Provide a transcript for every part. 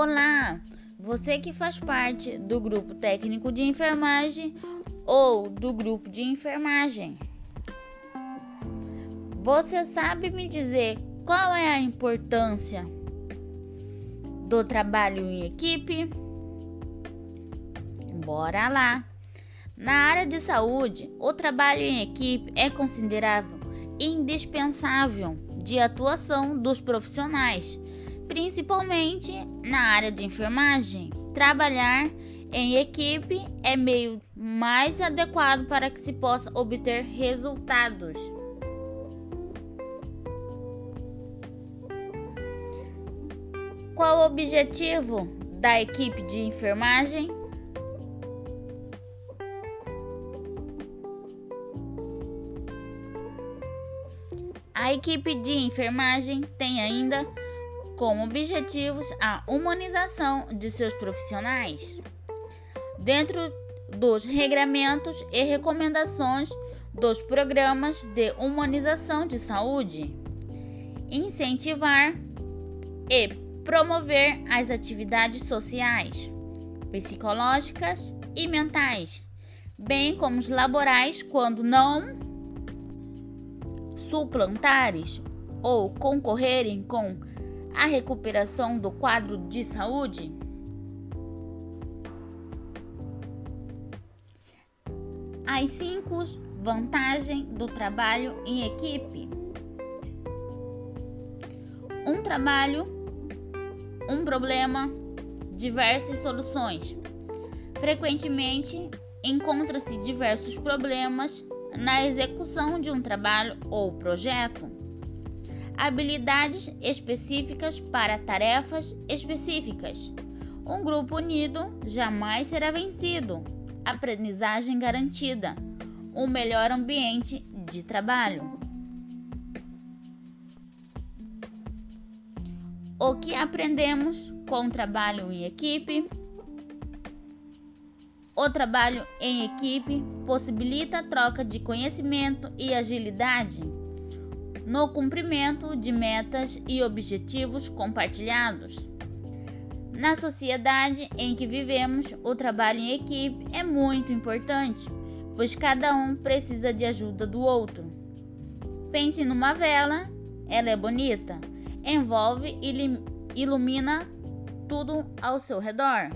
Olá, você que faz parte do grupo técnico de enfermagem ou do grupo de enfermagem. Você sabe me dizer qual é a importância do trabalho em equipe? Bora lá! Na área de saúde, o trabalho em equipe é considerável indispensável de atuação dos profissionais, principalmente na área de enfermagem. Trabalhar em equipe é meio mais adequado para que se possa obter resultados. Qual o objetivo da equipe de enfermagem? A equipe de enfermagem tem ainda como objetivos a humanização de seus profissionais, dentro dos regramentos e recomendações dos programas de humanização de saúde, incentivar e promover as atividades sociais, psicológicas e mentais, bem como os laborais quando não suplantares ou concorrerem com a recuperação do quadro de saúde? As cinco vantagens do trabalho em equipe. Um trabalho, um problema, diversas soluções. Frequentemente encontra-se diversos problemas na execução de um trabalho ou projeto. Habilidades específicas para tarefas específicas. Um grupo unido jamais será vencido. Aprendizagem garantida. Um melhor ambiente de trabalho. O que aprendemos com o trabalho em equipe? O trabalho em equipe possibilita a troca de conhecimento e agilidade no cumprimento de metas e objetivos compartilhados. Na sociedade em que vivemos, o trabalho em equipe é muito importante, pois cada um precisa de ajuda do outro. Pense numa vela, ela é bonita, envolve e ilumina tudo ao seu redor.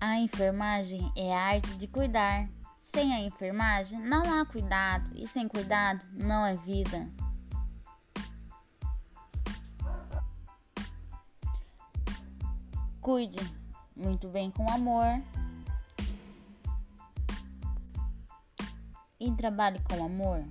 A enfermagem é a arte de cuidar. Sem a enfermagem não há cuidado, e sem cuidado não é vida. Cuide muito bem com amor e trabalhe com amor.